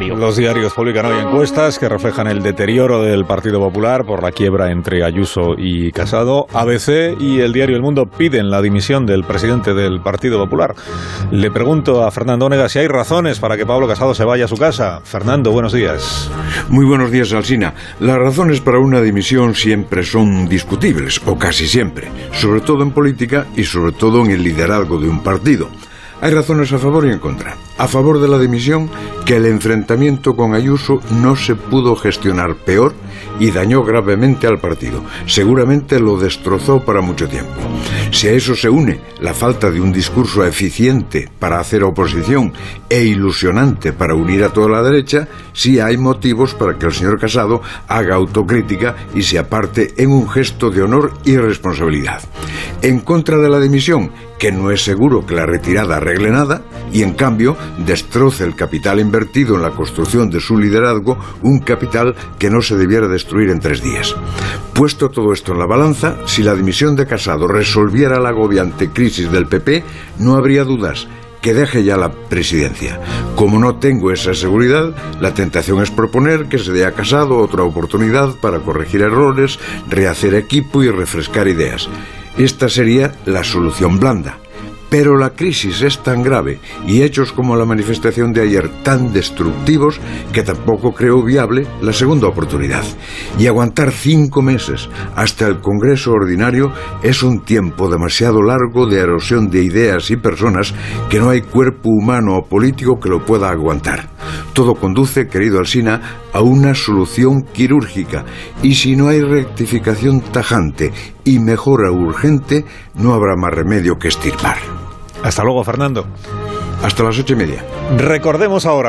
Los diarios publican hoy encuestas que reflejan el deterioro del Partido Popular por la quiebra entre Ayuso y Casado. ABC y el diario El Mundo piden la dimisión del presidente del Partido Popular. Le pregunto a Fernando Onega si hay razones para que Pablo Casado se vaya a su casa. Fernando, buenos días. Muy buenos días, Alsina. Las razones para una dimisión siempre son discutibles, o casi siempre, sobre todo en política y sobre todo en el liderazgo de un partido. Hay razones a favor y en contra. A favor de la dimisión, que el enfrentamiento con Ayuso no se pudo gestionar peor y dañó gravemente al partido. Seguramente lo destrozó para mucho tiempo. Si a eso se une la falta de un discurso eficiente para hacer oposición e ilusionante para unir a toda la derecha, sí hay motivos para que el señor Casado haga autocrítica y se aparte en un gesto de honor y responsabilidad. En contra de la dimisión, que no es seguro que la retirada arregle nada, y en cambio destroce el capital invertido en la construcción de su liderazgo, un capital que no se debiera destruir en tres días. Puesto todo esto en la balanza, si la dimisión de Casado resolviera la agobiante crisis del PP, no habría dudas que deje ya la presidencia. Como no tengo esa seguridad, la tentación es proponer que se dé a Casado otra oportunidad para corregir errores, rehacer equipo y refrescar ideas. Esta sería la solución blanda. Pero la crisis es tan grave y hechos como la manifestación de ayer tan destructivos que tampoco creo viable la segunda oportunidad. Y aguantar cinco meses hasta el Congreso Ordinario es un tiempo demasiado largo de erosión de ideas y personas que no hay cuerpo humano o político que lo pueda aguantar. Todo conduce, querido Alsina, a una solución quirúrgica y si no hay rectificación tajante y mejora urgente, no habrá más remedio que estirpar. Hasta luego, Fernando. Hasta las ocho y media. Recordemos ahora.